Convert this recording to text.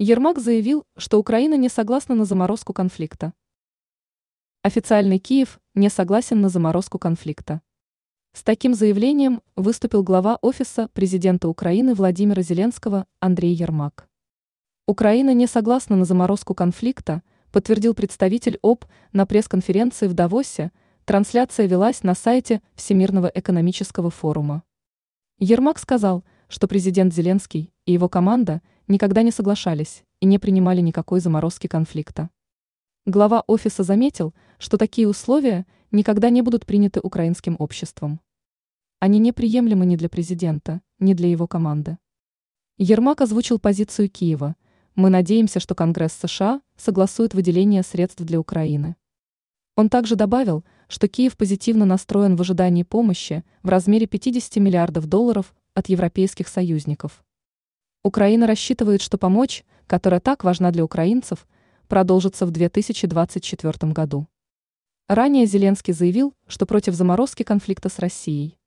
Ермак заявил, что Украина не согласна на заморозку конфликта. Официальный Киев не согласен на заморозку конфликта. С таким заявлением выступил глава Офиса президента Украины Владимира Зеленского Андрей Ермак. Украина не согласна на заморозку конфликта, подтвердил представитель ОП на пресс-конференции в Давосе, трансляция велась на сайте Всемирного экономического форума. Ермак сказал, что президент Зеленский и его команда никогда не соглашались и не принимали никакой заморозки конфликта. Глава офиса заметил, что такие условия никогда не будут приняты украинским обществом. Они неприемлемы ни для президента, ни для его команды. Ермак озвучил позицию Киева. Мы надеемся, что Конгресс США согласует выделение средств для Украины. Он также добавил, что Киев позитивно настроен в ожидании помощи в размере 50 миллиардов долларов от европейских союзников. Украина рассчитывает, что помощь, которая так важна для украинцев, продолжится в 2024 году. Ранее Зеленский заявил, что против заморозки конфликта с Россией.